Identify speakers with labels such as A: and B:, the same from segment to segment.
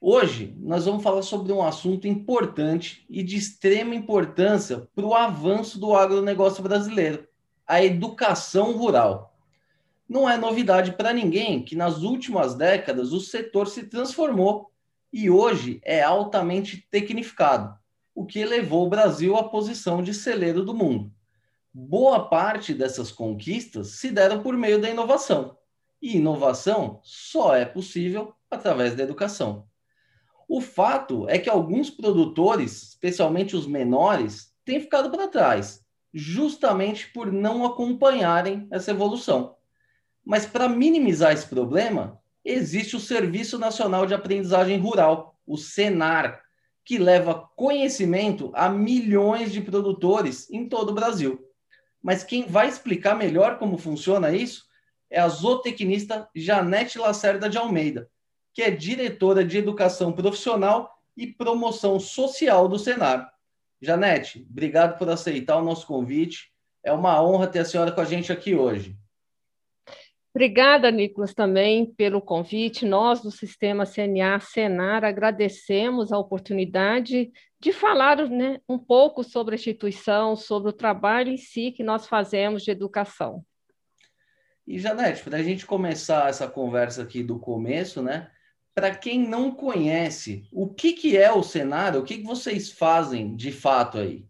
A: hoje nós vamos falar sobre um assunto importante e de extrema importância para o avanço do agronegócio brasileiro, a educação rural. Não é novidade para ninguém que nas últimas décadas o setor se transformou e hoje é altamente tecnificado, o que elevou o Brasil à posição de celeiro do mundo. Boa parte dessas conquistas se deram por meio da inovação, e inovação só é possível através da educação. O fato é que alguns produtores, especialmente os menores, têm ficado para trás, justamente por não acompanharem essa evolução. Mas para minimizar esse problema, existe o Serviço Nacional de Aprendizagem Rural, o SENAR, que leva conhecimento a milhões de produtores em todo o Brasil. Mas quem vai explicar melhor como funciona isso é a zootecnista Janete Lacerda de Almeida, que é diretora de Educação Profissional e Promoção Social do Senar. Janete, obrigado por aceitar o nosso convite. É uma honra ter a senhora com a gente aqui hoje.
B: Obrigada, Nicolas, também pelo convite. Nós do Sistema CNA Senar agradecemos a oportunidade de falar né, um pouco sobre a instituição, sobre o trabalho em si que nós fazemos de educação.
A: E, Janete, para a gente começar essa conversa aqui do começo, né? Para quem não conhece, o que, que é o Senar? O que, que vocês fazem de fato aí?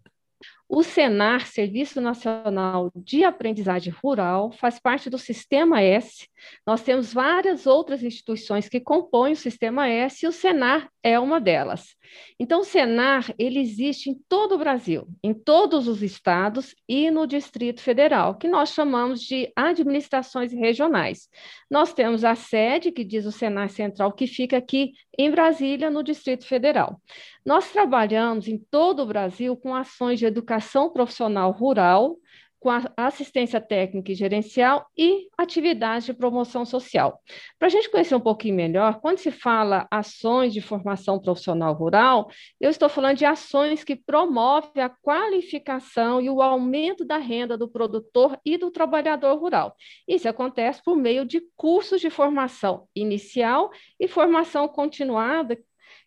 B: O SENAR, Serviço Nacional de Aprendizagem Rural, faz parte do Sistema S. Nós temos várias outras instituições que compõem o Sistema S e o SENAR é uma delas. Então, o Senar ele existe em todo o Brasil, em todos os estados e no Distrito Federal, que nós chamamos de administrações regionais. Nós temos a sede, que diz o Senar Central, que fica aqui em Brasília, no Distrito Federal. Nós trabalhamos em todo o Brasil com ações de educação profissional rural, com a assistência técnica e gerencial e atividades de promoção social. Para a gente conhecer um pouquinho melhor, quando se fala ações de formação profissional rural, eu estou falando de ações que promovem a qualificação e o aumento da renda do produtor e do trabalhador rural. Isso acontece por meio de cursos de formação inicial e formação continuada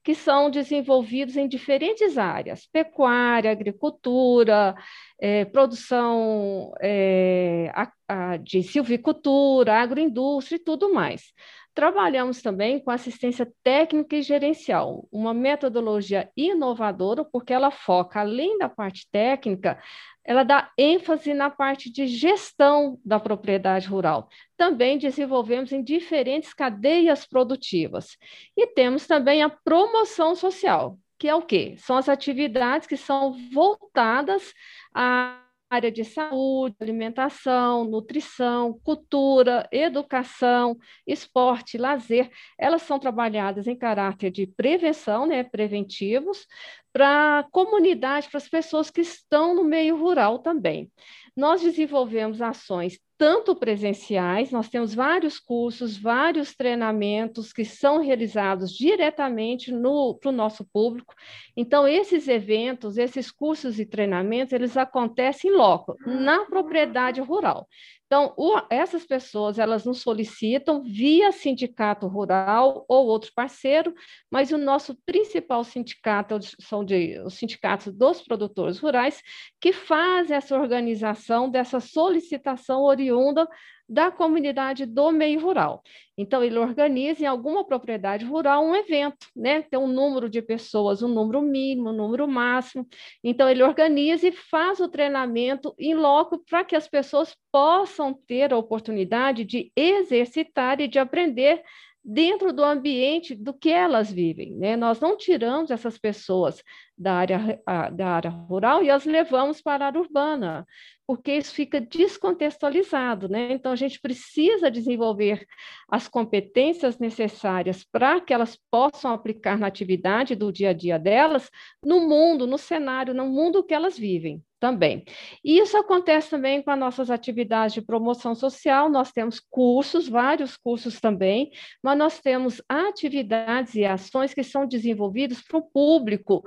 B: que são desenvolvidos em diferentes áreas: pecuária, agricultura, é, produção é, a, a, de silvicultura, agroindústria e tudo mais. Trabalhamos também com assistência técnica e gerencial, uma metodologia inovadora, porque ela foca, além da parte técnica, ela dá ênfase na parte de gestão da propriedade rural. Também desenvolvemos em diferentes cadeias produtivas. E temos também a promoção social, que é o quê? São as atividades que são voltadas à área de saúde, alimentação, nutrição, cultura, educação, esporte, lazer, elas são trabalhadas em caráter de prevenção, né, preventivos, para a comunidade, para as pessoas que estão no meio rural também. Nós desenvolvemos ações tanto presenciais, nós temos vários cursos, vários treinamentos que são realizados diretamente para o nosso público. Então, esses eventos, esses cursos e treinamentos, eles acontecem em loco, na propriedade rural. Então, o, essas pessoas, elas nos solicitam via sindicato rural ou outro parceiro, mas o nosso principal sindicato são de, os sindicatos dos produtores rurais, que fazem essa organização dessa solicitação oriunda da comunidade do meio rural. Então, ele organiza em alguma propriedade rural um evento, né? Tem um número de pessoas, um número mínimo, um número máximo. Então, ele organiza e faz o treinamento em loco para que as pessoas possam ter a oportunidade de exercitar e de aprender dentro do ambiente do que elas vivem. Né? Nós não tiramos essas pessoas da área, da área rural e as levamos para a área urbana porque isso fica descontextualizado, né? Então, a gente precisa desenvolver as competências necessárias para que elas possam aplicar na atividade do dia a dia delas, no mundo, no cenário, no mundo que elas vivem também. E isso acontece também com as nossas atividades de promoção social, nós temos cursos, vários cursos também, mas nós temos atividades e ações que são desenvolvidas para o público,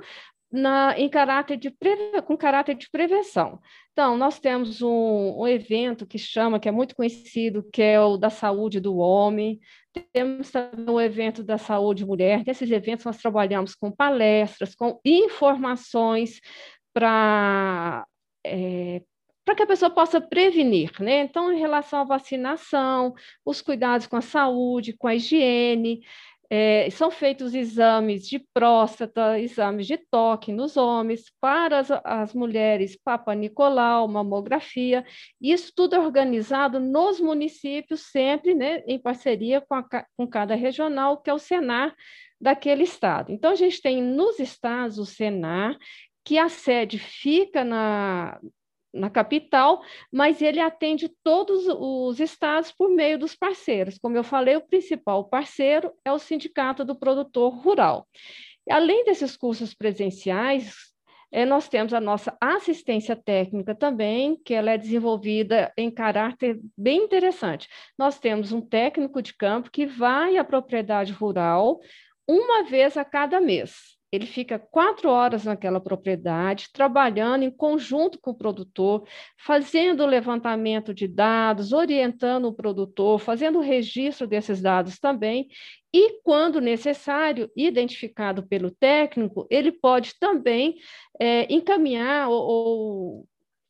B: na, em caráter de com caráter de prevenção. Então, nós temos um, um, evento que chama, que é muito conhecido, que é o da saúde do homem, temos também o evento da saúde mulher. Nesses eventos, nós trabalhamos com palestras, com informações para é, para que a pessoa possa prevenir, né? Então, em relação à vacinação, os cuidados com a saúde, com a higiene, é, são feitos exames de próstata, exames de toque nos homens, para as, as mulheres, Papa Nicolau, mamografia, isso tudo é organizado nos municípios, sempre né, em parceria com, a, com cada regional, que é o Senar daquele estado. Então, a gente tem nos estados o Senar, que a sede fica na, na capital, mas ele atende todos os estados por meio dos parceiros. Como eu falei, o principal parceiro é o Sindicato do Produtor Rural. Além desses cursos presenciais, é, nós temos a nossa assistência técnica também, que ela é desenvolvida em caráter bem interessante. Nós temos um técnico de campo que vai à propriedade rural uma vez a cada mês ele fica quatro horas naquela propriedade, trabalhando em conjunto com o produtor, fazendo o levantamento de dados, orientando o produtor, fazendo o registro desses dados também, e, quando necessário, identificado pelo técnico, ele pode também é, encaminhar ou, ou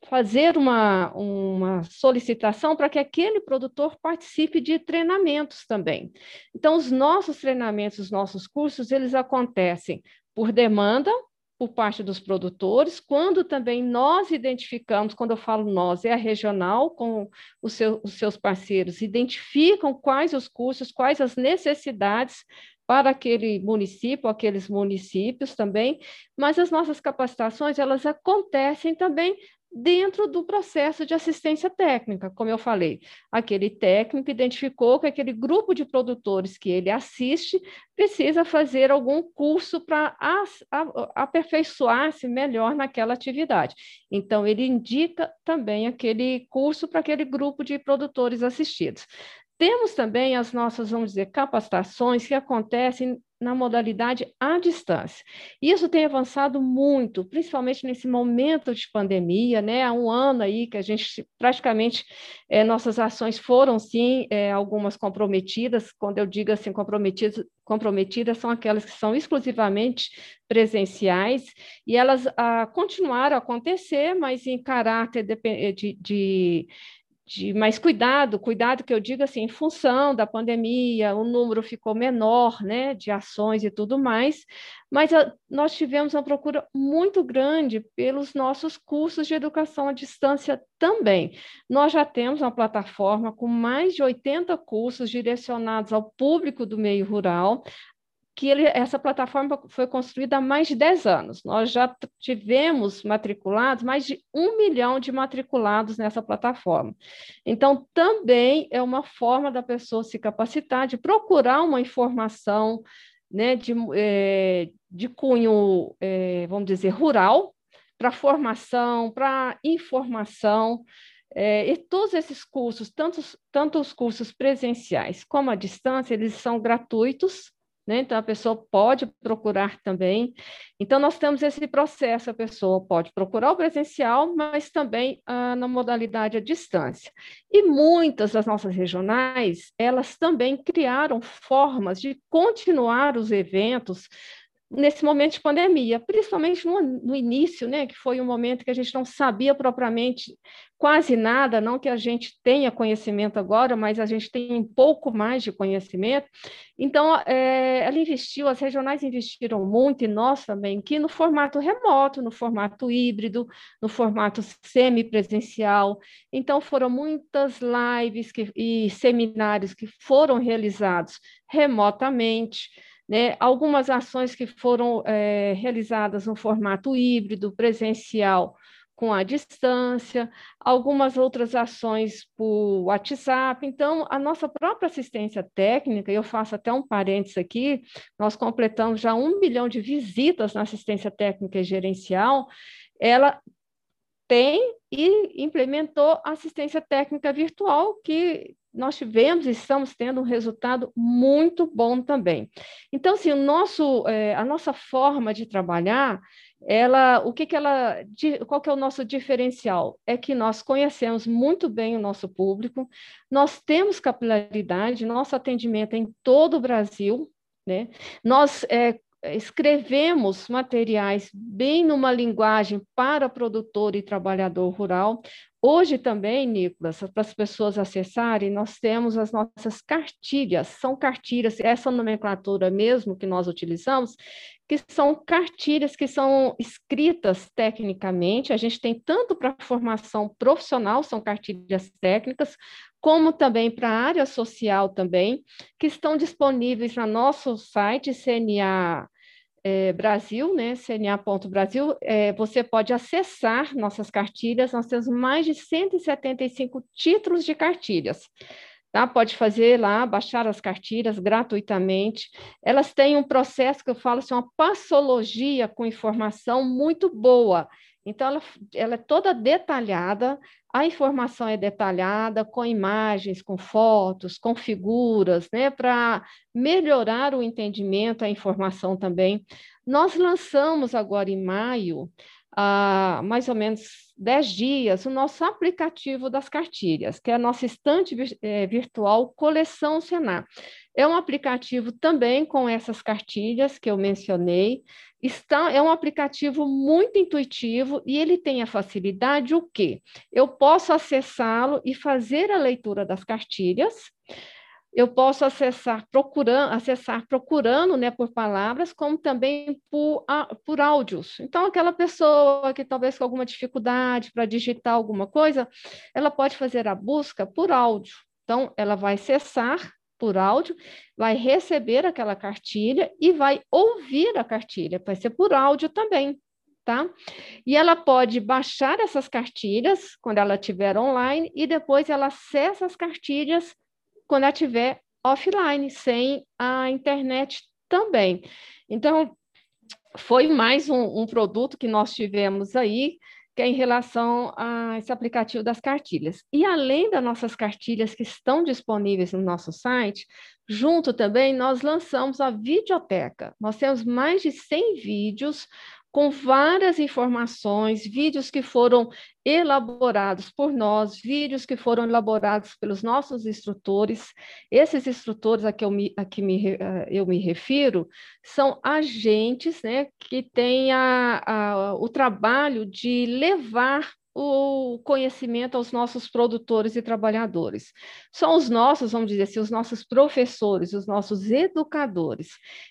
B: fazer uma, uma solicitação para que aquele produtor participe de treinamentos também. Então, os nossos treinamentos, os nossos cursos, eles acontecem por demanda por parte dos produtores, quando também nós identificamos, quando eu falo nós, é a regional com os, seu, os seus parceiros, identificam quais os cursos, quais as necessidades para aquele município, aqueles municípios também, mas as nossas capacitações, elas acontecem também dentro do processo de assistência técnica, como eu falei. Aquele técnico identificou que aquele grupo de produtores que ele assiste precisa fazer algum curso para aperfeiçoar-se melhor naquela atividade. Então, ele indica também aquele curso para aquele grupo de produtores assistidos. Temos também as nossas, vamos dizer, capacitações que acontecem na modalidade à distância. Isso tem avançado muito, principalmente nesse momento de pandemia, né? Há um ano aí que a gente praticamente é, nossas ações foram sim é, algumas comprometidas. Quando eu digo assim comprometidas, comprometidas são aquelas que são exclusivamente presenciais e elas ah, continuaram a acontecer, mas em caráter de, de, de de mais cuidado, cuidado que eu digo assim, em função da pandemia, o número ficou menor, né, de ações e tudo mais, mas a, nós tivemos uma procura muito grande pelos nossos cursos de educação à distância também. Nós já temos uma plataforma com mais de 80 cursos direcionados ao público do meio rural, que ele, essa plataforma foi construída há mais de 10 anos. Nós já tivemos matriculados, mais de um milhão de matriculados nessa plataforma. Então, também é uma forma da pessoa se capacitar, de procurar uma informação né, de, é, de cunho, é, vamos dizer, rural, para formação, para informação, é, e todos esses cursos, tanto, tanto os cursos presenciais como à distância, eles são gratuitos, né? Então, a pessoa pode procurar também. Então, nós temos esse processo: a pessoa pode procurar o presencial, mas também ah, na modalidade à distância. E muitas das nossas regionais, elas também criaram formas de continuar os eventos nesse momento de pandemia, principalmente no, no, início, né, que foi um momento que a gente não sabia propriamente quase nada, não que a gente tenha conhecimento agora, mas a gente tem um pouco mais de conhecimento. Então, é, ela investiu, as regionais investiram muito, e nós também, que no formato remoto, no formato híbrido, no formato semipresencial. Então, foram muitas lives que, e seminários que foram realizados remotamente, né? Algumas ações que foram é, realizadas no formato híbrido, presencial, com a distância, algumas outras ações por WhatsApp. Então, a nossa própria assistência técnica, eu faço até um parênteses aqui, nós completamos já um milhão de visitas na assistência técnica e gerencial, ela tem e implementou assistência técnica virtual, que nós tivemos e estamos tendo um resultado muito bom também. Então, assim, o nosso, é, a nossa forma de trabalhar, ela, o que, que ela, qual que é o nosso diferencial? É que nós conhecemos muito bem o nosso público, nós temos capilaridade, nosso atendimento é em todo o Brasil, né? Nós é, escrevemos materiais bem numa linguagem para produtor e trabalhador rural. Hoje também, Nicolas, para as pessoas acessarem, nós temos as nossas cartilhas, são cartilhas, essa nomenclatura mesmo que nós utilizamos, que são cartilhas que são escritas tecnicamente, a gente tem tanto para formação profissional, são cartilhas técnicas, como também para a área social também, que estão disponíveis no nosso site CNA é, Brasil, né, cna.brasil, é, você pode acessar nossas cartilhas, nós temos mais de 175 títulos de cartilhas. Tá? Pode fazer lá, baixar as cartilhas gratuitamente. Elas têm um processo que eu falo assim, uma passologia com informação muito boa. Então, ela, ela é toda detalhada, a informação é detalhada, com imagens, com fotos, com figuras, né, para melhorar o entendimento, a informação também. Nós lançamos agora em maio, há mais ou menos 10 dias, o nosso aplicativo das cartilhas, que é a nossa estante eh, virtual Coleção Senar. É um aplicativo também com essas cartilhas que eu mencionei. Está, é um aplicativo muito intuitivo e ele tem a facilidade o quê? Eu posso acessá-lo e fazer a leitura das cartilhas. Eu posso acessar procurando, acessar procurando né, por palavras, como também por, por áudios. Então, aquela pessoa que talvez com alguma dificuldade para digitar alguma coisa, ela pode fazer a busca por áudio. Então, ela vai acessar por áudio, vai receber aquela cartilha e vai ouvir a cartilha, vai ser por áudio também, tá? E ela pode baixar essas cartilhas quando ela estiver online e depois ela acessa as cartilhas quando ela estiver offline, sem a internet também. Então, foi mais um, um produto que nós tivemos aí, que é em relação a esse aplicativo das cartilhas. E além das nossas cartilhas que estão disponíveis no nosso site, junto também nós lançamos a videoteca. Nós temos mais de 100 vídeos com várias informações, vídeos que foram elaborados por nós, vídeos que foram elaborados pelos nossos instrutores. Esses instrutores a que eu me, a que me, eh, eu me refiro são agentes né, que têm a, a, o trabalho de levar o conhecimento aos nossos produtores e trabalhadores. São os nossos, vamos dizer assim, os nossos professores, os nossos educadores.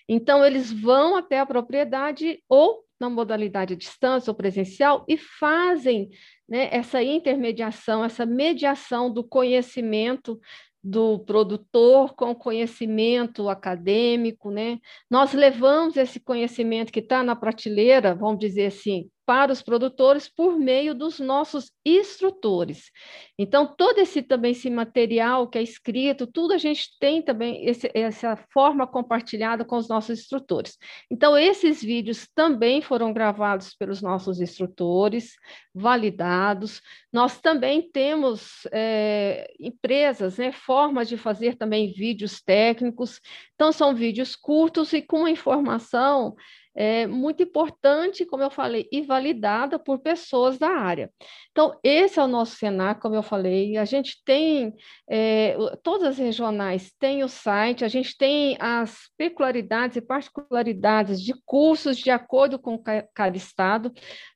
B: Então, eles vão até a propriedade ou na modalidade distância ou presencial e fazem né, essa intermediação, essa mediação do conhecimento do produtor com conhecimento acadêmico, né? Nós levamos esse conhecimento que está na prateleira, vamos dizer assim, para os produtores por meio dos nossos instrutores. Então, todo esse também esse material que é escrito, tudo a gente tem também esse, essa forma compartilhada com os nossos instrutores. Então, esses vídeos também foram gravados pelos nossos instrutores, validados. Nós também temos é, empresas, né, formas de fazer também vídeos técnicos. Então, são vídeos curtos e com informação é, muito importante, como eu falei, e validada por pessoas da área. Então, esse é o nosso Senac, como eu falei, a gente tem, é, todas as regionais têm o site, a gente tem as peculiaridades e particularidades de cursos de acordo com cada estado,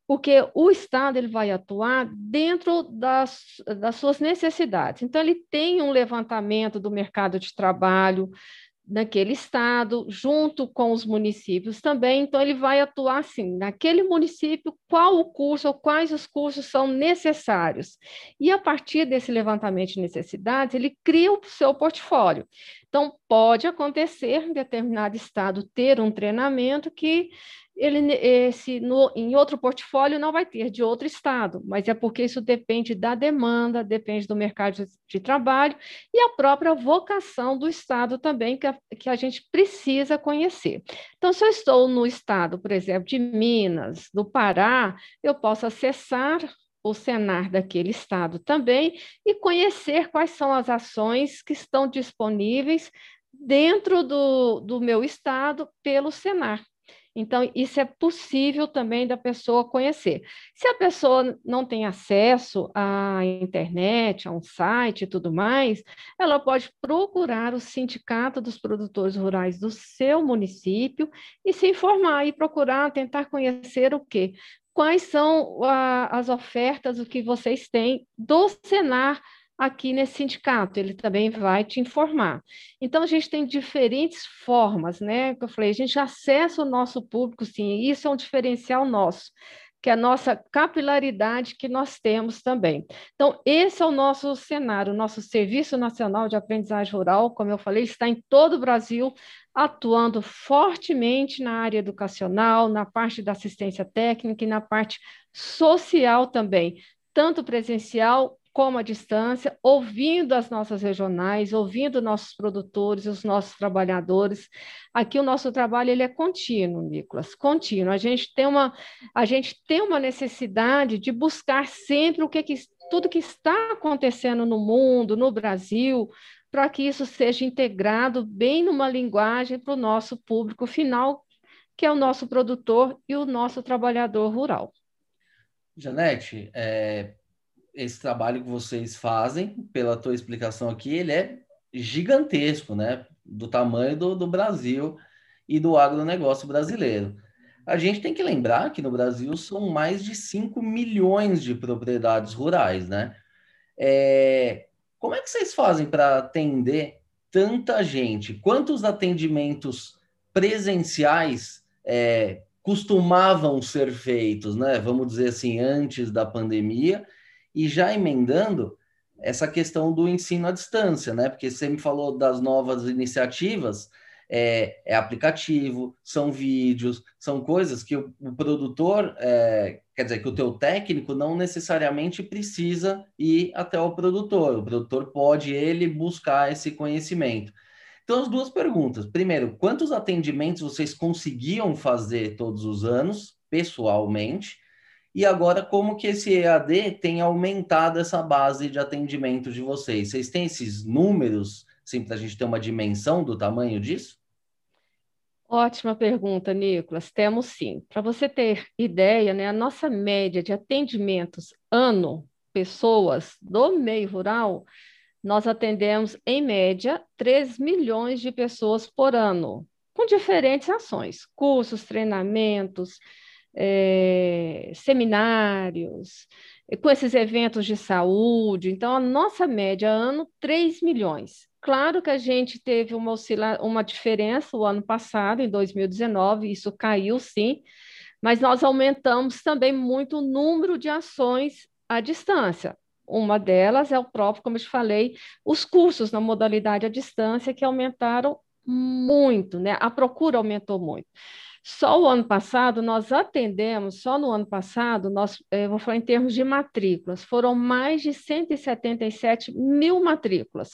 B: porque o Estado ele vai atuar dentro das, das suas necessidades. Então, ele tem um levantamento do mercado de trabalho, naquele estado, junto com os municípios também. Então, ele vai atuar assim, naquele município, qual o curso ou quais os cursos são necessários. E a partir desse levantamento de necessidades, ele cria o seu portfólio. Então, pode acontecer em determinado estado ter um treinamento que ele esse no, em outro portfólio não vai ter de outro estado, mas é porque isso depende da demanda, depende do mercado de, trabalho e a própria vocação do estado também que a, que a gente precisa conhecer. Então, se eu estou no estado, por exemplo, de Minas, do Pará, eu posso acessar o Senar daquele estado também e conhecer quais são as ações que estão disponíveis dentro do, do meu estado pelo Senar. Então, isso é possível também da pessoa conhecer. Se a pessoa não tem acesso à internet, a um site e tudo mais, ela pode procurar o Sindicato dos Produtores Rurais do seu município e se informar e procurar tentar conhecer o quê? Quais são a, as ofertas, o que vocês têm do Senar aqui nesse sindicato, ele também vai te informar. Então, a gente tem diferentes formas, né? Que eu falei, a gente acessa o nosso público, sim, e isso é um diferencial nosso, que é a nossa capilaridade que nós temos também. Então, esse é o nosso cenário, o nosso Serviço Nacional de Aprendizagem Rural, como eu falei, está em todo o Brasil, atuando fortemente na área educacional, na parte da assistência técnica e na parte social também, tanto presencial como à distância, ouvindo as nossas regionais, ouvindo nossos produtores, os nossos trabalhadores. Aqui o nosso trabalho ele é contínuo, Nicolas, contínuo. A gente tem uma, a gente tem uma necessidade de buscar sempre o que, que tudo que está acontecendo no mundo, no Brasil, para que isso seja integrado bem numa linguagem para o nosso público final, que é o nosso produtor e o nosso trabalhador rural.
A: Janete, é, esse trabalho que vocês fazem, pela tua explicação aqui, ele é gigantesco, né? Do tamanho do, do Brasil e do agronegócio brasileiro. A gente tem que lembrar que no Brasil são mais de 5 milhões de propriedades rurais, né? É, como é que vocês fazem para atender tanta gente? Quantos atendimentos presenciais é, costumavam ser feitos, né? Vamos dizer assim, antes da pandemia, e já emendando essa questão do ensino à distância, né? Porque você me falou das novas iniciativas, é, é aplicativo, são vídeos, são coisas que o, o produtor, é, quer dizer, que o teu técnico não necessariamente precisa ir até o produtor. O produtor pode ele buscar esse conhecimento. Então, as duas perguntas. Primeiro, quantos atendimentos vocês conseguiam fazer todos os anos, pessoalmente? E agora, como que esse EAD tem aumentado essa base de atendimento de vocês? Vocês têm esses números, assim, para a gente ter uma dimensão do tamanho disso?
B: Ótima pergunta, Nicolas. Temos sim. Para você ter ideia, né, a nossa média de atendimentos ano, pessoas do meio rural, nós atendemos, em média, 3 milhões de pessoas por ano, com diferentes ações, cursos, treinamentos, é, seminários, com esses eventos de saúde. Então, a nossa média ano, 3 milhões. Claro que a gente teve uma, oscila uma diferença o ano passado, em 2019, isso caiu sim, mas nós aumentamos também muito o número de ações à distância. Uma delas é o próprio, como eu te falei, os cursos na modalidade à distância, que aumentaram muito, né? A procura aumentou muito. Só o ano passado, nós atendemos, só no ano passado, nós, eu eh, vou falar em termos de matrículas, foram mais de 177 mil matrículas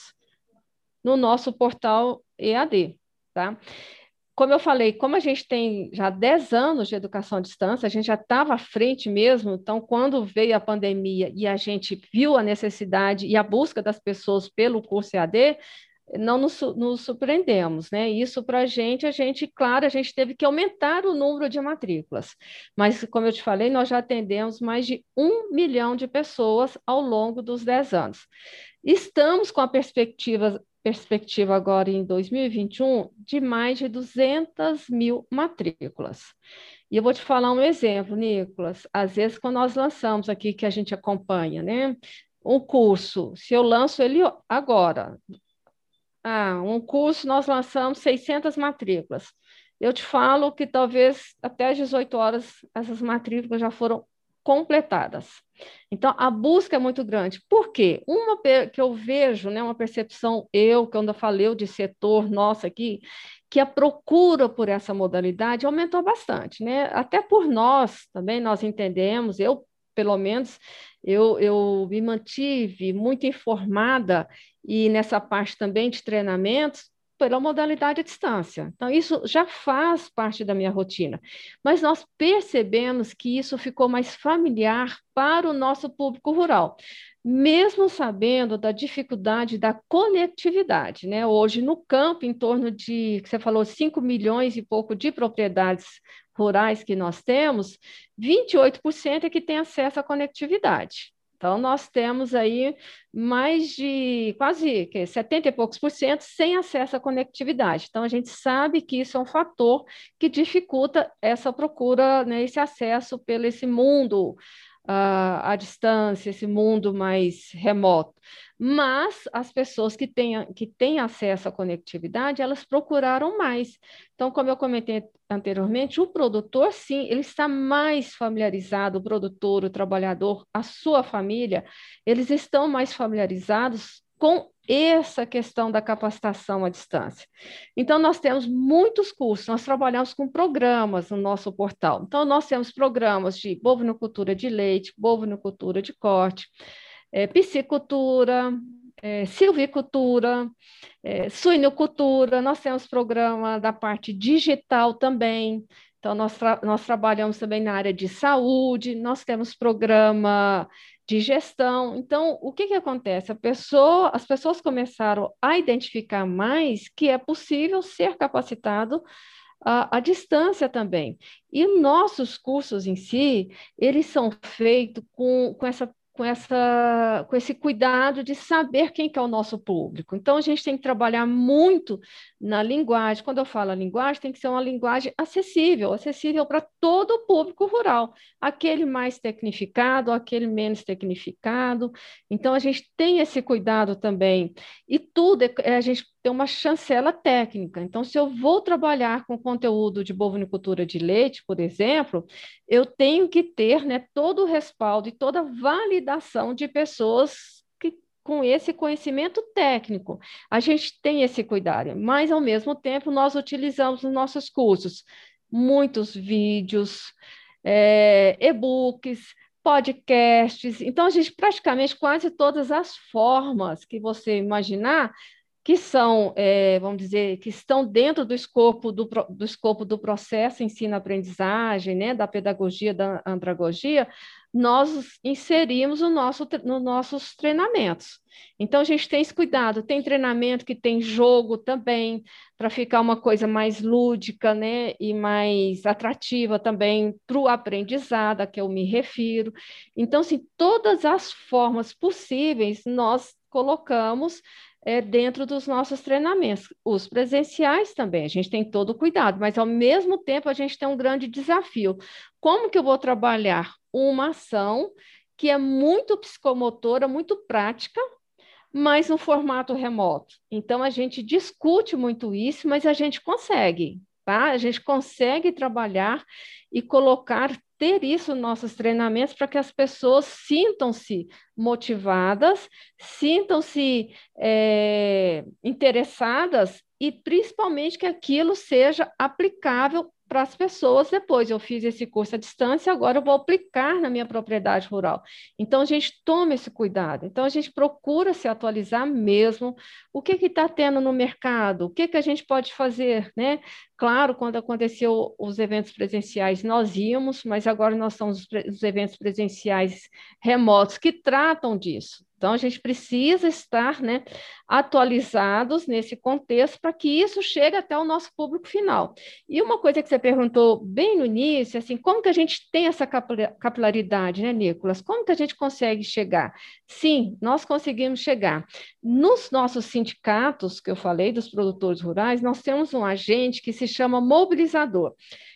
B: no nosso portal EAD, tá? Como eu falei, como a gente tem já 10 anos de educação à distância, a gente já estava à frente mesmo, então, quando veio a pandemia e a gente viu a necessidade e a busca das pessoas pelo curso EAD, não nos, nos surpreendemos, né? Isso para a gente, a gente, claro, a gente teve que aumentar o número de matrículas, mas, como eu te falei, nós já atendemos mais de um milhão de pessoas ao longo dos dez anos. Estamos com a perspectiva, perspectiva agora em 2021 de mais de 200 mil matrículas. E eu vou te falar um exemplo, Nicolas. Às vezes, quando nós lançamos aqui, que a gente acompanha, né? Um curso, se eu lanço ele agora, ah, um curso nós lançamos 600 matrículas. Eu te falo que talvez até às 18 horas essas matrículas já foram completadas. Então, a busca é muito grande. Por quê? Uma que eu vejo, né, uma percepção, eu, que ainda falei de setor nosso aqui, que a procura por essa modalidade aumentou bastante, né? Até por nós também, nós entendemos, eu, pelo menos, eu, eu me mantive muito informada e nessa parte também de treinamentos, pela modalidade à distância. Então, isso já faz parte da minha rotina. Mas nós percebemos que isso ficou mais familiar para o nosso público rural, mesmo sabendo da dificuldade da conectividade. Né? Hoje, no campo, em torno de, você falou, 5 milhões e pouco de propriedades rurais que nós temos, 28% é que tem acesso à conectividade. Então, nós temos aí mais de quase que 70 e poucos por cento sem acesso à conectividade. Então, a gente sabe que isso é um fator que dificulta essa procura, né, esse acesso pelo esse mundo uh, à distância, esse mundo mais remoto. Mas as pessoas que têm, que têm acesso à conectividade, elas procuraram mais. Então, como eu comentei anteriormente, o produtor, sim, ele está mais familiarizado, o produtor, o trabalhador, a sua família, eles estão mais familiarizados com essa questão da capacitação à distância. Então, nós temos muitos cursos, nós trabalhamos com programas no nosso portal. Então, nós temos programas de bovinocultura de leite, bovinocultura de corte, é, piscicultura, é, silvicultura, é, suinocultura, nós temos programa da parte digital também, então nós, tra nós trabalhamos também na área de saúde, nós temos programa de gestão. Então, o que, que acontece? Pessoa, as pessoas começaram a identificar mais que é possível ser capacitado à, à distância também. E nossos cursos em si, eles são feitos com, com essa com, essa, com esse cuidado de saber quem que é o nosso público. Então, a gente tem que trabalhar muito na linguagem. Quando eu falo linguagem, tem que ser uma linguagem acessível, acessível para todo o público rural, aquele mais tecnificado, aquele menos tecnificado. Então, a gente tem esse cuidado também. E tudo, é, é a gente tem uma chancela técnica. Então, se eu vou trabalhar com conteúdo de bovinicultura de leite, por exemplo, eu tenho que ter né, todo o respaldo e toda a validação de pessoas que, com esse conhecimento técnico. A gente tem esse cuidado, mas, ao mesmo tempo, nós utilizamos nos nossos cursos muitos vídeos, é, e-books, podcasts. Então, a gente praticamente quase todas as formas que você imaginar, que são, é, vamos dizer, que estão dentro do escopo do, do escopo do processo ensino-aprendizagem, né, da pedagogia, da andragogia, nós inserimos no nosso, nos nossos treinamentos. Então, a gente tem esse cuidado, tem treinamento que tem jogo também, para ficar uma coisa mais lúdica, né, e mais atrativa também para o aprendizado, a que eu me refiro. Então, assim, todas as formas possíveis nós colocamos é, dentro dos nossos treinamentos. Os presenciais também, a gente tem todo o cuidado, mas ao mesmo tempo a gente tem um grande desafio. Como que eu vou trabalhar uma ação que é muito psicomotora, muito prática, mas no formato remoto? Então a gente discute muito isso, mas a gente consegue. Tá? A gente consegue trabalhar e colocar ter isso nos nossos treinamentos para que as pessoas sintam-se motivadas, sintam-se é, interessadas e principalmente que aquilo seja aplicável para as pessoas depois. Eu fiz esse curso à distância, agora eu vou aplicar na minha propriedade rural. Então, a gente toma esse cuidado. Então, a gente procura se atualizar mesmo. O que está tendo no mercado? O que, que a gente pode fazer, né? Claro, quando aconteceu os eventos presenciais, nós íamos, mas agora nós somos os eventos presenciais remotos que tratam disso. Então, a gente precisa estar né, atualizados nesse contexto para que isso chegue até o nosso público final. E uma coisa que você perguntou bem no início, assim, como que a gente tem essa capilaridade, né, Nicolas? Como que a gente consegue chegar? Sim, nós conseguimos chegar. Nos nossos sindicatos, que eu falei, dos produtores rurais, nós temos um agente que se chama mobilizador.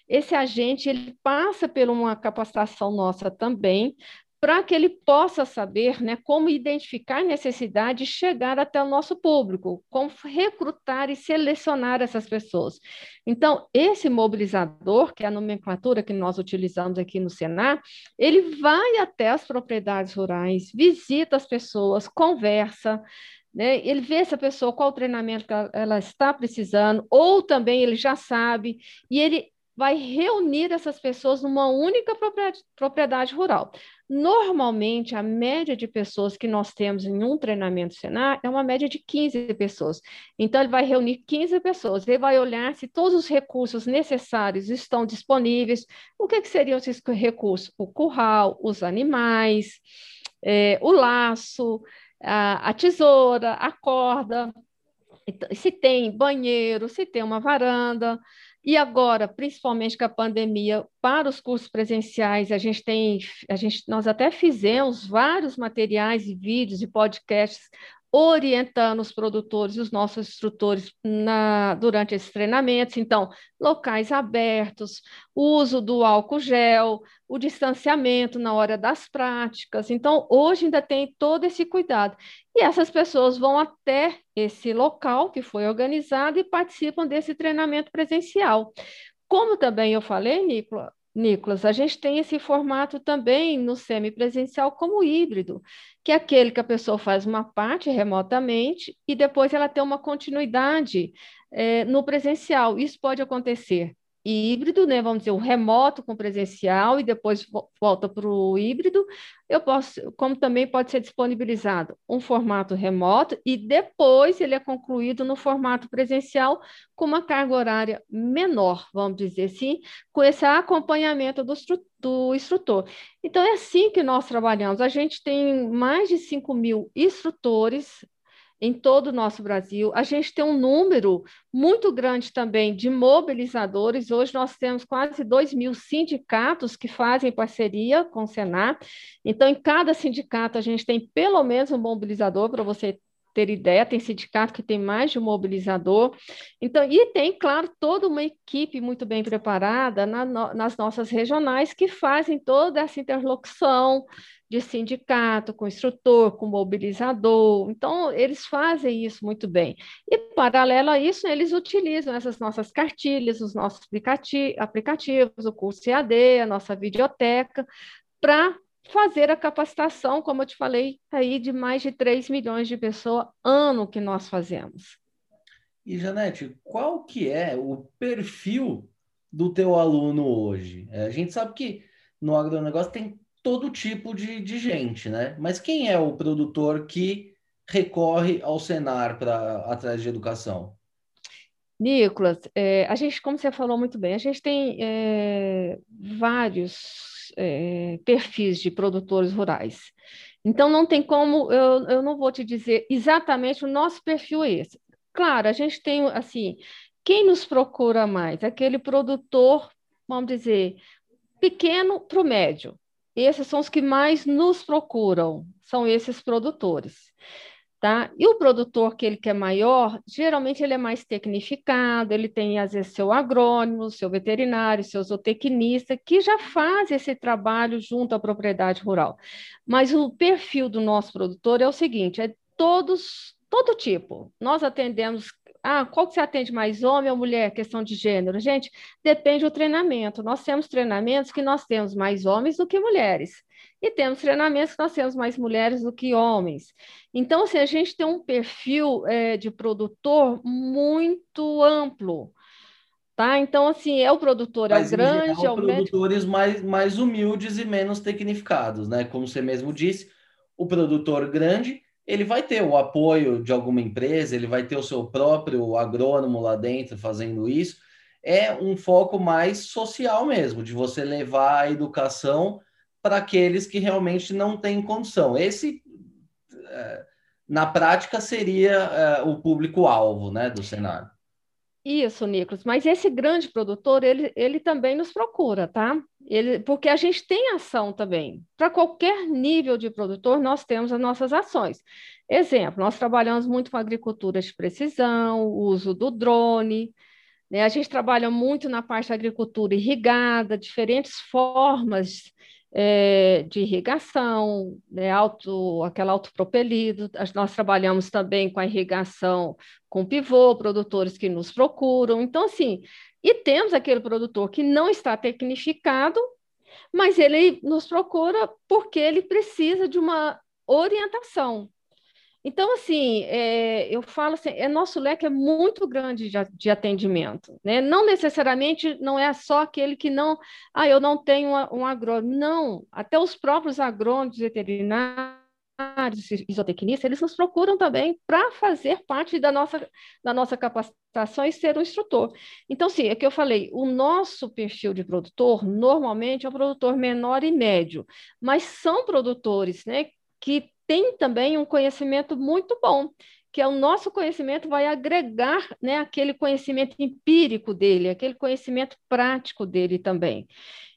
B: Esse agente ele passa por uma capacitação nossa também para que ele possa saber né, como identificar necessidade e chegar até o nosso público, como recrutar e selecionar essas pessoas. Então, esse mobilizador, que é a nomenclatura que nós utilizamos aqui no Senar, ele vai até as propriedades rurais, visita as pessoas, conversa, né? Ele vê essa pessoa, qual treinamento ela está precisando, ou também ele já sabe, e ele vai reunir essas pessoas numa única propriedade rural. Normalmente, a média de pessoas que nós temos em um treinamento Senar é uma média de 15 pessoas. Então, ele vai reunir 15 pessoas, ele vai olhar se todos os recursos necessários estão disponíveis. O que, que seriam esses recursos? O curral, os animais, é, o laço, a, a tesoura, a corda, então, se tem banheiro, se tem uma varanda, e agora, principalmente com a pandemia, para os cursos presenciais, a gente tem, a gente, nós até fizemos vários materiais e vídeos e podcasts orientando os produtores e os nossos instrutores na, durante esses treinamentos. Então, locais abertos, uso do álcool gel, o distanciamento na hora das práticas. Então, hoje ainda tem todo esse cuidado. E essas pessoas vão até esse local que foi organizado e participam desse treinamento presencial. Como também eu falei, Nicola, Nicolas, a gente tem esse formato também no semipresencial como híbrido, que é aquele que a pessoa faz uma parte remotamente e depois ela tem uma continuidade é, no presencial. Isso pode acontecer híbrido, né? Vamos dizer, o remoto com presencial e depois volta para o híbrido. Eu posso, como também pode ser disponibilizado um formato remoto e depois ele é concluído no formato presencial com uma carga horária menor, vamos dizer assim, com esse acompanhamento do, do instrutor. Então, é assim que nós trabalhamos. A gente tem mais de 5 mil instrutores em todo o nosso Brasil. A gente tem um número muito grande também de mobilizadores. Hoje nós temos quase 2 mil sindicatos que fazem parceria com o Senar. Então, em cada sindicato, a gente tem pelo menos um mobilizador para você ter ideia, tem sindicato que tem mais de um mobilizador. Então, e tem, claro, toda uma equipe muito bem preparada na, nas nossas regionais que fazem toda essa interlocução, de sindicato, com instrutor, com mobilizador. Então, eles fazem isso muito bem. E, paralelo a isso, eles utilizam essas nossas cartilhas, os nossos aplicativos, o curso EAD, a nossa videoteca, para fazer a capacitação, como eu te falei, aí de mais de 3 milhões de pessoas ano que nós fazemos.
A: E, Janete, qual que é o perfil do teu aluno hoje? É, a gente sabe que no agronegócio tem todo tipo de, de gente, né? Mas quem é o produtor que recorre ao Senar para atrás de educação?
B: Nicolas, é, a gente, como você falou muito bem, a gente tem é, vários é, perfis de produtores rurais. Então, não tem como, eu, eu não vou te dizer exatamente o nosso perfil é esse. Claro, a gente tem, assim, quem nos procura mais? Aquele produtor, vamos dizer, pequeno para o médio. Esses são os que mais nos procuram, são esses produtores. Tá? E o produtor que ele maior, geralmente ele é mais tecnificado, ele tem às vezes seu agrônomo, seu veterinário, seu zootecnista, que já faz esse trabalho junto à propriedade rural. Mas o perfil do nosso produtor é o seguinte, é todos, todo tipo. Nós atendemos ah, qual que você atende mais, homem ou mulher? Questão de gênero. Gente, depende do treinamento. Nós temos treinamentos que nós temos mais homens do que mulheres. E temos treinamentos que nós temos mais mulheres do que homens. Então, assim, a gente tem um perfil é, de produtor muito amplo. Tá? Então, assim, é o produtor, Mas, é o grande, geral, é o
A: produtores médio... mais, mais humildes e menos tecnificados, né? Como você mesmo disse, o produtor grande ele vai ter o apoio de alguma empresa, ele vai ter o seu próprio agrônomo lá dentro fazendo isso. É um foco mais social mesmo, de você levar a educação para aqueles que realmente não têm condição. Esse, é, na prática, seria é, o público-alvo né, do cenário.
B: Isso, Nicolas, mas esse grande produtor, ele, ele também nos procura, tá? Ele, porque a gente tem ação também. Para qualquer nível de produtor, nós temos as nossas ações. Exemplo, nós trabalhamos muito com agricultura de precisão, uso do drone, né? a gente trabalha muito na parte da agricultura irrigada, diferentes formas é, de irrigação, né, auto, aquela autopropelido. Nós trabalhamos também com a irrigação com pivô, produtores que nos procuram. Então, assim, e temos aquele produtor que não está tecnificado, mas ele nos procura porque ele precisa de uma orientação. Então, assim, é, eu falo assim, é, nosso leque é muito grande de, de, atendimento, né? Não necessariamente não é só aquele que não, ah, eu não tenho um agrônomo. Não, até os próprios agrônomos veterinários, isotecnistas, eles nos procuram também para fazer parte da nossa, da nossa capacitação e ser um instrutor. Então, sim, é que eu falei, o nosso perfil de produtor, normalmente, é o produtor menor e médio, mas são produtores, né, que tem também um conhecimento muito bom, que é o nosso conhecimento vai agregar né, aquele conhecimento empírico dele, aquele conhecimento prático dele também.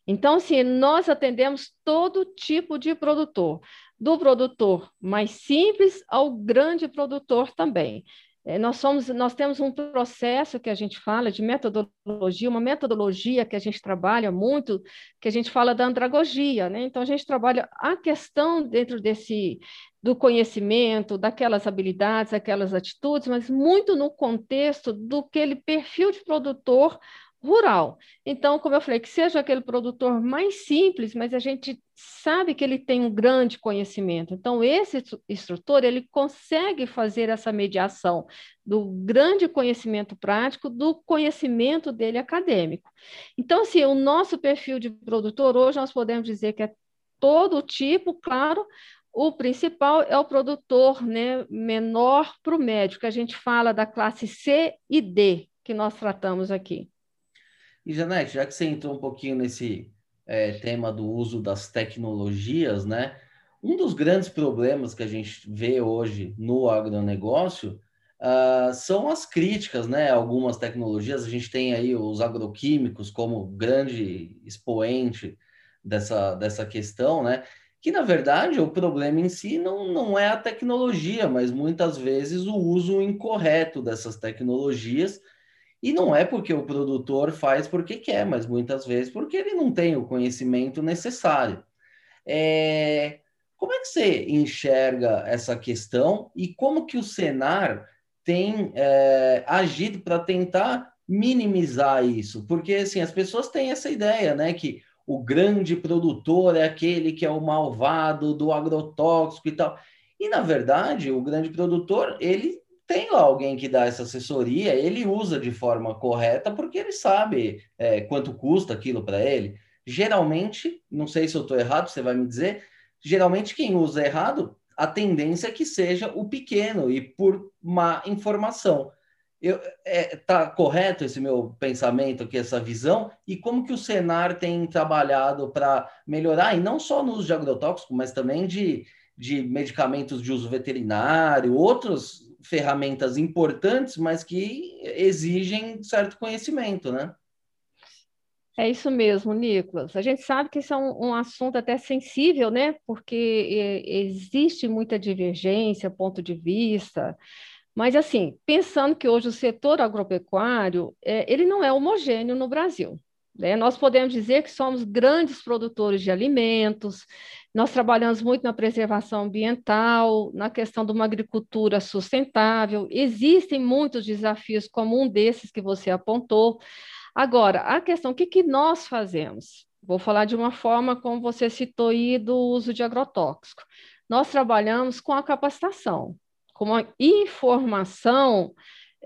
B: Então, assim, nós atendemos todo tipo de produtor, do produtor mais simples ao grande produtor também. É, nós, somos, nós temos um processo que a gente fala de metodologia, uma metodologia que a gente trabalha muito, que a gente fala da andragogia, né? Então, a gente trabalha a questão dentro desse do conhecimento, daquelas habilidades, aquelas atitudes, mas muito no contexto do aquele perfil de produtor rural. Então, como eu falei, que seja aquele produtor mais simples, mas a gente sabe que ele tem um grande conhecimento. Então, esse instrutor, ele consegue fazer essa mediação do grande conhecimento prático do conhecimento dele acadêmico. Então, assim, o nosso perfil de produtor, hoje nós podemos dizer que é todo tipo, claro, o principal é o produtor né, menor para o médio, que a gente fala da classe C e D, que nós tratamos aqui.
A: E Janete, já que você entrou um pouquinho nesse é, tema do uso das tecnologias, né? Um dos grandes problemas que a gente vê hoje no agronegócio uh, são as críticas, né? Algumas tecnologias, a gente tem aí os agroquímicos como grande expoente dessa, dessa questão, né? Que na verdade o problema em si não, não é a tecnologia, mas muitas vezes o uso incorreto dessas tecnologias e não é porque o produtor faz porque quer, mas muitas vezes porque ele não tem o conhecimento necessário. É... Como é que você enxerga essa questão e como que o Senar tem é, agido para tentar minimizar isso? Porque assim, as pessoas têm essa ideia, né, que o grande produtor é aquele que é o malvado do agrotóxico e tal. E na verdade, o grande produtor, ele tem lá alguém que dá essa assessoria, ele usa de forma correta porque ele sabe é, quanto custa aquilo para ele. Geralmente, não sei se eu estou errado, você vai me dizer, geralmente quem usa errado, a tendência é que seja o pequeno e por má informação. Eu, é, tá correto esse meu pensamento aqui, essa visão? E como que o Senar tem trabalhado para melhorar, e não só no uso de agrotóxico, mas também de, de medicamentos de uso veterinário, outros ferramentas importantes, mas que exigem certo conhecimento, né?
B: É isso mesmo, Nicolas. A gente sabe que isso é um, um assunto até sensível, né? Porque existe muita divergência, ponto de vista. Mas, assim, pensando que hoje o setor agropecuário, é, ele não é homogêneo no Brasil. Né? Nós podemos dizer que somos grandes produtores de alimentos, nós trabalhamos muito na preservação ambiental, na questão de uma agricultura sustentável. Existem muitos desafios, como um desses que você apontou. Agora, a questão, o que, que nós fazemos? Vou falar de uma forma como você citou aí do uso de agrotóxico. Nós trabalhamos com a capacitação, com a informação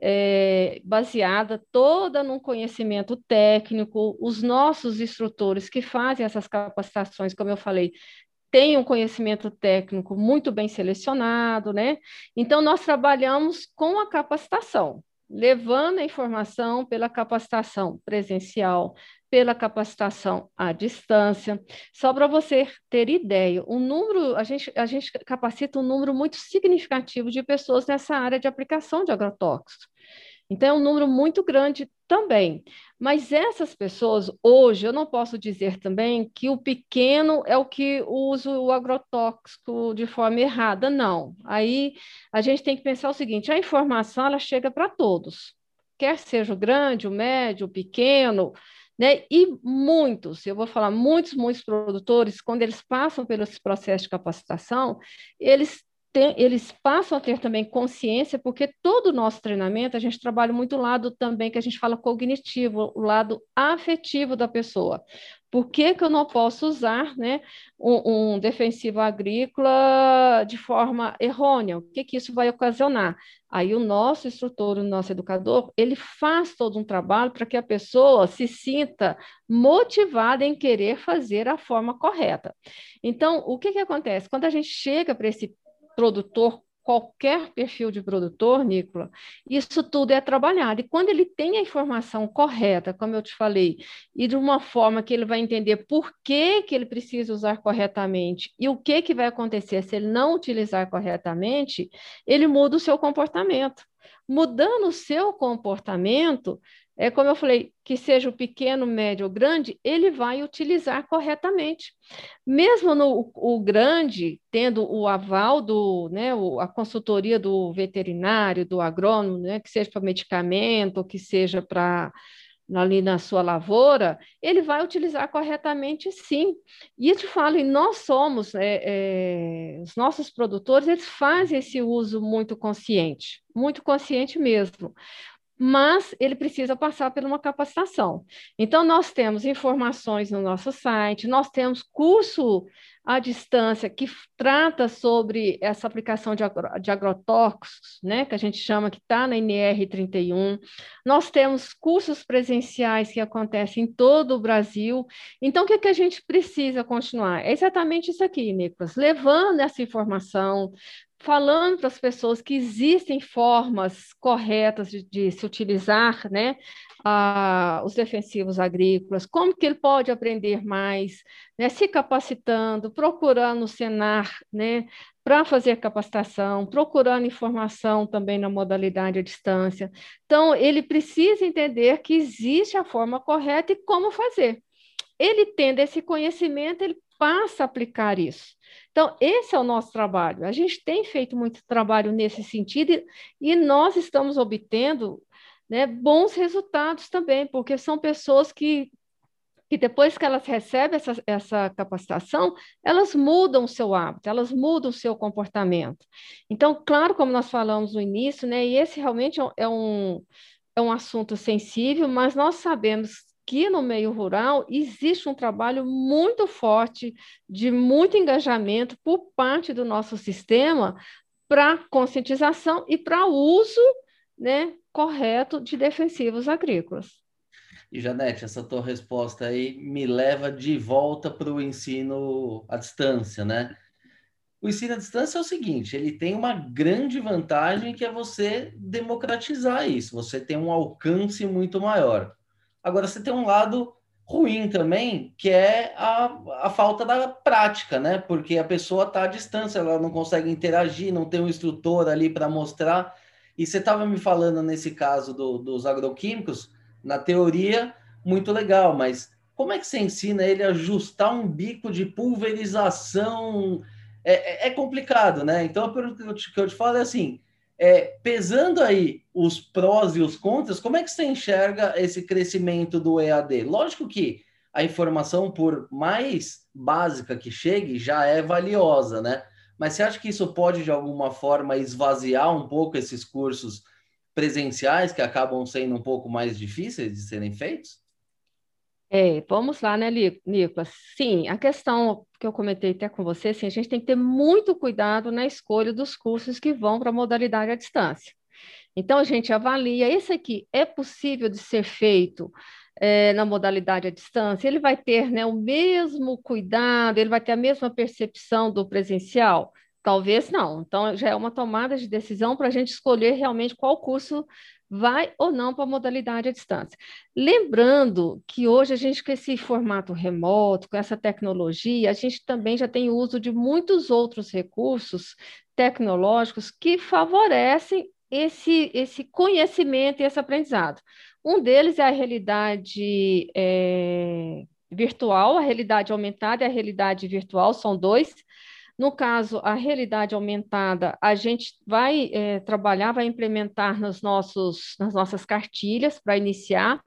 B: é, baseada toda num conhecimento técnico. Os nossos instrutores que fazem essas capacitações, como eu falei, tem um conhecimento técnico muito bem selecionado, né? Então, nós trabalhamos com a capacitação, levando a informação pela capacitação presencial, pela capacitação à distância. Só para você ter ideia, o número, a gente, a gente capacita um número muito significativo de pessoas nessa área de aplicação de agrotóxicos. Então, é um número muito grande também. Mas essas pessoas, hoje, eu não posso dizer também que o pequeno é o que usa o agrotóxico de forma errada, não. Aí a gente tem que pensar o seguinte: a informação ela chega para todos, quer seja o grande, o médio, o pequeno, Né? E muitos, eu vou falar, muitos, muitos produtores, quando eles passam pelos processos de capacitação, eles tem, eles passam a ter também consciência, porque todo o nosso treinamento, a gente trabalha muito o lado também que a gente fala cognitivo, o lado afetivo da pessoa. Por que, que eu não posso usar né, um, um defensivo agrícola de forma errônea? O que, que isso vai ocasionar? Aí o nosso instrutor, o nosso educador, ele faz todo um trabalho para que a pessoa se sinta motivada em querer fazer a forma correta. Então, o que, que acontece? Quando a gente chega para esse produtor, qualquer perfil de produtor, Nicola, isso tudo é trabalhado. E quando ele tem a informação correta, como eu te falei, e de uma forma que ele vai entender por que, que ele precisa usar corretamente e o que, que vai acontecer se ele não utilizar corretamente, ele muda o seu comportamento. Mudando o seu comportamento, é como eu falei, que seja o pequeno, médio ou grande, ele vai utilizar corretamente. Mesmo no o grande, tendo o aval do, né, o, a consultoria do veterinário, do agrônomo, né, que seja para medicamento, que seja para ali na sua lavoura, ele vai utilizar corretamente sim. E eu te falo, e nós somos, é, é, os nossos produtores, eles fazem esse uso muito consciente, muito consciente mesmo mas ele precisa passar por uma capacitação. Então, nós temos informações no nosso site, nós temos curso à distância que trata sobre essa aplicação de, agro, de agrotóxicos, né, que a gente chama que está na NR31. Nós temos cursos presenciais que acontecem em todo o Brasil. Então, o que, que a gente precisa continuar? É exatamente isso aqui, Nicolas, levando essa informação, falando para as pessoas que existem formas corretas de, de se utilizar né, os defensivos agrícolas, como que ele pode aprender mais, né, se capacitando, procurando o Senar né, para fazer capacitação, procurando informação também na modalidade à distância. Então, ele precisa entender que existe a forma correta e como fazer. Ele tendo esse conhecimento, ele passa a aplicar isso. Então, esse é o nosso trabalho. A gente tem feito muito trabalho nesse sentido e, e nós estamos obtendo né, bons resultados também, porque são pessoas que, que depois que elas recebem essa, essa capacitação, elas mudam o seu hábito, elas mudam o seu comportamento. Então, claro, como nós falamos no início, né, e esse realmente é um, é um assunto sensível, mas nós sabemos que no meio rural existe um trabalho muito forte, de muito engajamento por parte do nosso sistema para conscientização e para uso né, correto de defensivos agrícolas.
A: E, Janete, essa tua resposta aí me leva de volta para o ensino à distância, né? O ensino à distância é o seguinte, ele tem uma grande vantagem que é você democratizar isso, você tem um alcance muito maior. Agora, você tem um lado ruim também, que é a, a falta da prática, né? Porque a pessoa está à distância, ela não consegue interagir, não tem um instrutor ali para mostrar. E você estava me falando nesse caso do, dos agroquímicos, na teoria, muito legal, mas como é que você ensina ele a ajustar um bico de pulverização? É, é, é complicado, né? Então, a pergunta que eu te, que eu te falo é assim: é, pesando aí os prós e os contras, como é que você enxerga esse crescimento do EAD? Lógico que a informação, por mais básica que chegue, já é valiosa, né? Mas você acha que isso pode, de alguma forma, esvaziar um pouco esses cursos presenciais que acabam sendo um pouco mais difíceis de serem feitos?
B: É, vamos lá, né, Nicolas? Sim, a questão que eu comentei até com você, sim, a gente tem que ter muito cuidado na escolha dos cursos que vão para a modalidade à distância. Então, a gente avalia, esse aqui é possível de ser feito é, na modalidade à distância? Ele vai ter né, o mesmo cuidado, ele vai ter a mesma percepção do presencial? Talvez não. Então, já é uma tomada de decisão para a gente escolher realmente qual curso vai ou não para a modalidade à distância. Lembrando que hoje a gente, com esse formato remoto, com essa tecnologia, a gente também já tem uso de muitos outros recursos tecnológicos que favorecem esse, esse conhecimento e esse aprendizado. Um deles é a realidade é, virtual, a realidade aumentada e a realidade virtual, são dois no caso, a realidade aumentada, a gente vai é, trabalhar, vai implementar nos nossos, nas nossas cartilhas para iniciar,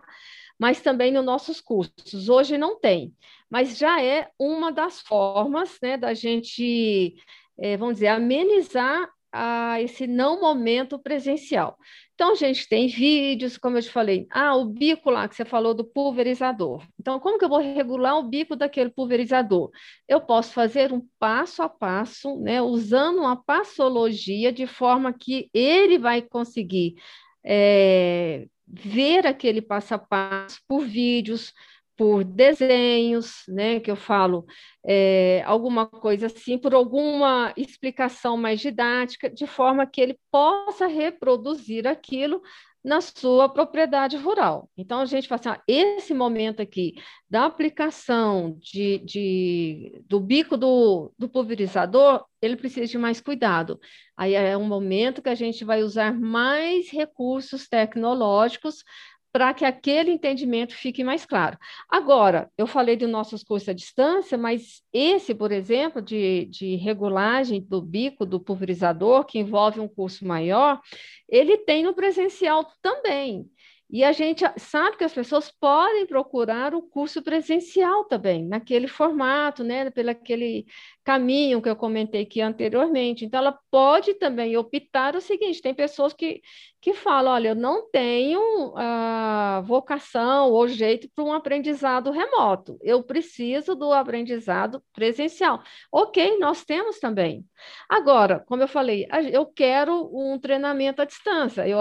B: mas também nos nossos cursos. Hoje não tem, mas já é uma das formas né, da gente, é, vamos dizer, amenizar a esse não momento presencial. Então, a gente tem vídeos, como eu te falei, ah, o bico lá que você falou do pulverizador. Então, como que eu vou regular o bico daquele pulverizador? Eu posso fazer um passo a passo, né, usando uma passologia de forma que ele vai conseguir é, ver aquele passo a passo por vídeos, por desenhos, né, que eu falo, é, alguma coisa assim, por alguma explicação mais didática, de forma que ele possa reproduzir aquilo na sua propriedade rural. Então, a gente fala assim, ah, esse momento aqui da aplicação de, de, do bico do, do pulverizador, ele precisa de mais cuidado. Aí é um momento que a gente vai usar mais recursos tecnológicos para que aquele entendimento fique mais claro. Agora, eu falei dos nossos cursos à distância, mas esse, por exemplo, de, de regulagem do bico do pulverizador, que envolve um curso maior, ele tem no presencial também. E a gente sabe que as pessoas podem procurar o curso presencial também, naquele formato, né, pelo aquele caminho que eu comentei aqui anteriormente. Então, ela pode também optar o seguinte: tem pessoas que, que falam, olha, eu não tenho uh, vocação ou jeito para um aprendizado remoto, eu preciso do aprendizado presencial. Ok, nós temos também. Agora, como eu falei, eu quero um treinamento à distância, eu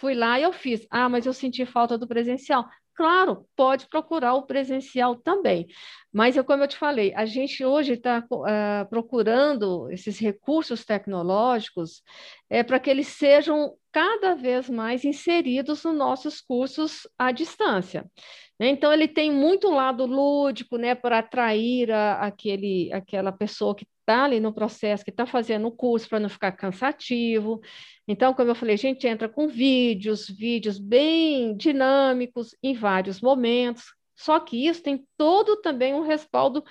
B: Fui lá e eu fiz. Ah, mas eu senti falta do presencial. Claro, pode procurar o presencial também. Mas, como eu te falei, a gente hoje está uh, ah, procurando esses recursos tecnológicos é, para que eles sejam cada vez mais inseridos nos nossos cursos à distância. Né? Então, ele tem muito lado lúdico, né, para atrair a, aquele, aquela pessoa que está ali no processo, que está fazendo o curso para não ficar cansativo. Então, como eu falei, a gente entra com vídeos, vídeos bem dinâmicos em vários momentos, só que isso tem todo também um respaldo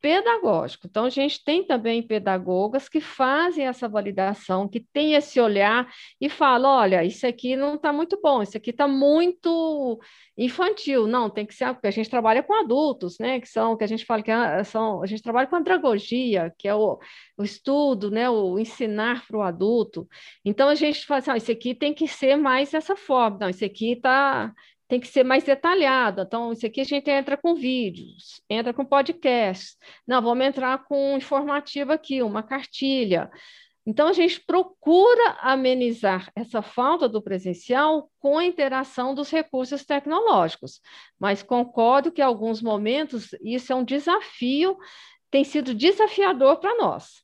B: pedagógico. Então, a gente tem também pedagogas que fazem essa validação, que tem esse olhar e falam: olha, isso aqui não está muito bom, isso aqui está muito infantil. Não, tem que ser, porque a gente trabalha com adultos, né? Que são, que a gente fala que é, são, a gente trabalha com andragogia, que é o, o estudo, né? O ensinar para o adulto. Então, a gente fala assim: ah, isso aqui tem que ser mais dessa forma, não, isso aqui está tem que ser mais detalhada. Então, isso aqui a gente entra com vídeos, entra com podcast. Não, vamos entrar com um informativo aqui, uma cartilha. Então, a gente procura amenizar essa falta do presencial com a interação dos recursos tecnológicos. Mas concordo que, em alguns momentos, isso é um desafio, tem sido desafiador para nós.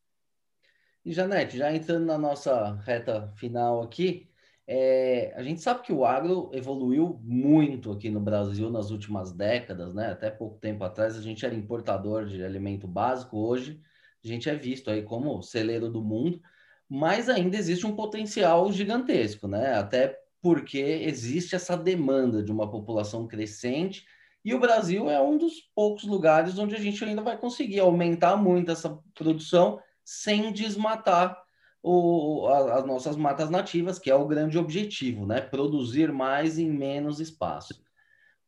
A: E, Janete, já entrando na nossa reta final aqui, é, a gente sabe que o agro evoluiu muito aqui no Brasil nas últimas décadas, né? Até pouco tempo atrás a gente era importador de alimento básico, hoje a gente é visto aí como celeiro do mundo, mas ainda existe um potencial gigantesco, né? Até porque existe essa demanda de uma população crescente e o Brasil é um dos poucos lugares onde a gente ainda vai conseguir aumentar muito essa produção sem desmatar o, as nossas matas nativas, que é o grande objetivo, né? Produzir mais em menos espaço.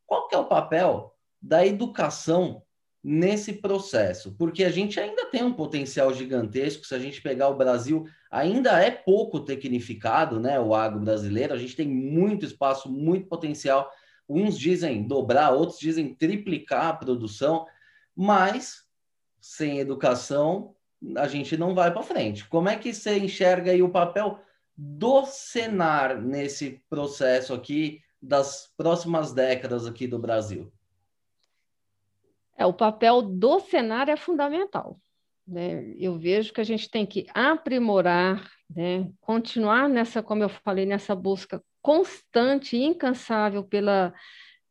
A: Qual que é o papel da educação nesse processo? Porque a gente ainda tem um potencial gigantesco, se a gente pegar o Brasil, ainda é pouco tecnificado, né? O agro brasileiro, a gente tem muito espaço, muito potencial. Uns dizem dobrar, outros dizem triplicar a produção, mas sem educação a gente não vai para frente. Como é que você enxerga aí o papel do Senar nesse processo aqui das próximas décadas aqui do Brasil?
B: É, o papel do Senar é fundamental. Né? Eu vejo que a gente tem que aprimorar, né? continuar nessa, como eu falei, nessa busca constante e incansável pela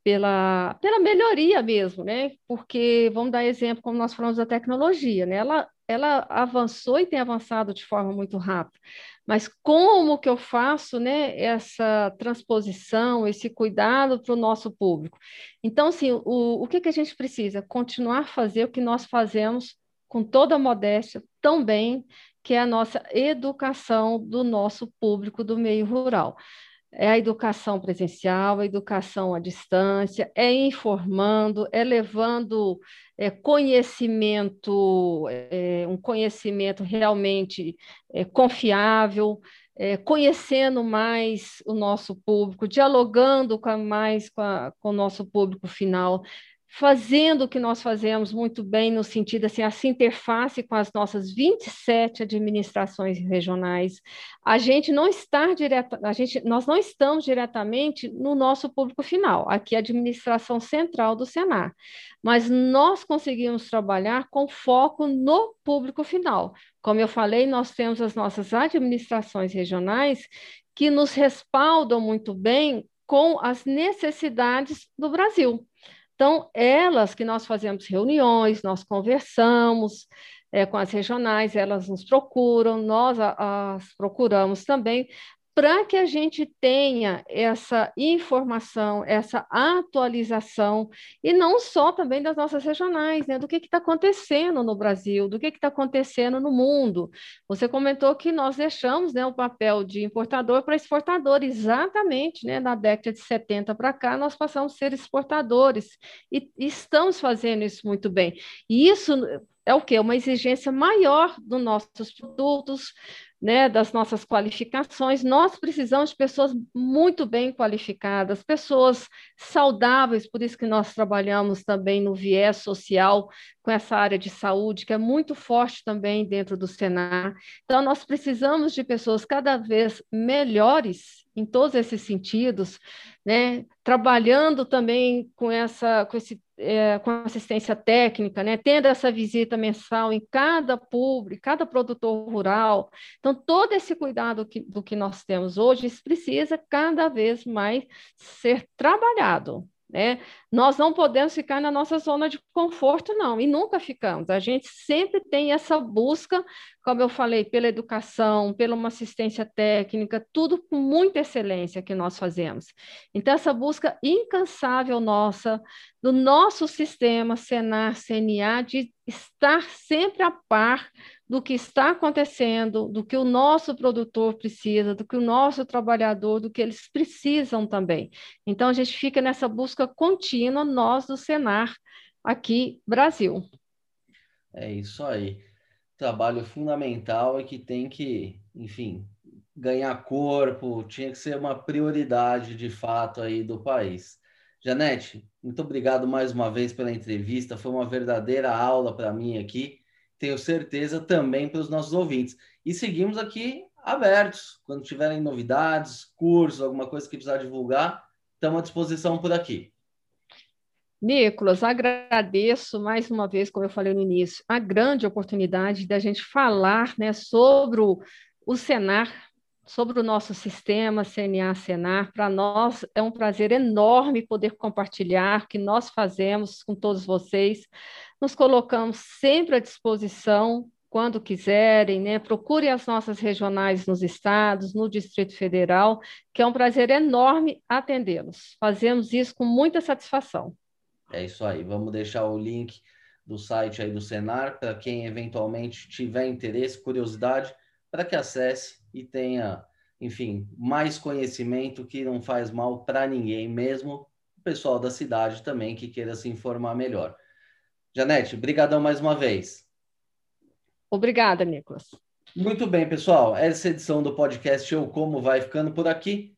B: pela, pela melhoria mesmo, né? Porque, vamos dar exemplo, como nós falamos da tecnologia, né? Ela, ela avançou e tem avançado de forma muito rápida. Mas como que eu faço, né, essa transposição, esse cuidado para o nosso público? Então, assim, o, o que, que a gente precisa? Continuar a fazer o que nós fazemos com toda a modéstia, tão bem, que é a nossa educação do nosso público do meio rural é a educação presencial, a educação à distância, é informando, é levando é, conhecimento, é, um conhecimento realmente é, confiável, é, conhecendo mais o nosso público, dialogando com mais com, a, com o nosso público final, fazendo o que nós fazemos muito bem, no sentido assim, essa interface com as nossas 27 administrações regionais. A gente não está direta, a gente, nós não estamos diretamente no nosso público final, aqui é a administração central do Senar, mas nós conseguimos trabalhar com foco no público final. Como eu falei, nós temos as nossas administrações regionais que nos respaldam muito bem com as necessidades do Brasil. Então, elas que nós fazemos reuniões, nós conversamos é, com as regionais, elas nos procuram, nós as procuramos também, para que a gente tenha essa informação, essa atualização, e não só também das nossas regionais, né? Do que está acontecendo no Brasil, do que está acontecendo no mundo. Você comentou que nós deixamos né, o papel de importador para exportador, exatamente, né? Na década de 70 para cá, nós passamos a ser exportadores, e, estamos fazendo isso muito bem. E isso é o quê? Uma exigência maior dos nossos produtos, né, das nossas qualificações, nós precisamos de pessoas muito bem qualificadas, pessoas saudáveis, por isso que nós trabalhamos também no viés social, com essa área de saúde, que é muito forte também dentro do Senar. Então, nós precisamos de pessoas cada vez melhores em todos esses sentidos, né? trabalhando também com, essa, com esse é, com assistência técnica, né, tendo essa visita mensal em cada público, cada produtor rural. Então, todo esse cuidado que, do que nós temos hoje precisa cada vez mais ser trabalhado. Né? Nós não podemos ficar na nossa zona de conforto, não, e nunca ficamos. A gente sempre tem essa busca, como eu falei, pela educação, pela uma assistência técnica, tudo com muita excelência que nós fazemos. Então, essa busca incansável nossa, do nosso sistema Senar, CNA, de estar sempre a par do que está acontecendo, do que o nosso produtor precisa, do que o nosso trabalhador, do que eles precisam também. Então, a gente fica nessa busca contínua, nós do Senar, aqui, Brasil.
A: É isso aí. Trabalho fundamental e que tem que, enfim, ganhar corpo, tinha que ser uma prioridade de fato aí do país. Janete, muito obrigado mais uma vez pela entrevista, foi uma verdadeira aula para mim aqui tenho certeza também para os nossos ouvintes. E seguimos aqui abertos. Quando tiverem novidades, cursos, alguma coisa que precisar divulgar, estamos à disposição por aqui.
B: Nicolas, agradeço mais uma vez, como eu falei no início, a grande oportunidade da gente falar né, sobre o, o Senar, sobre o nosso sistema CNA Senar. Para nós é um prazer enorme poder compartilhar o que nós fazemos com todos vocês. Nos colocamos sempre à disposição quando quiserem, né? Procurem as nossas regionais nos estados, no Distrito Federal, que é um prazer enorme atendê-los. Fazemos isso com muita satisfação.
A: É isso aí. Vamos deixar o link do site aí do Senar para quem eventualmente tiver interesse, curiosidade, para que acesse e tenha, enfim, mais conhecimento que não faz mal para ninguém, mesmo o pessoal da cidade também que queira se informar melhor. Janete, brigadão mais uma vez.
B: Obrigada, Nicolas.
A: Muito bem, pessoal. Essa edição do podcast Eu Como vai ficando por aqui.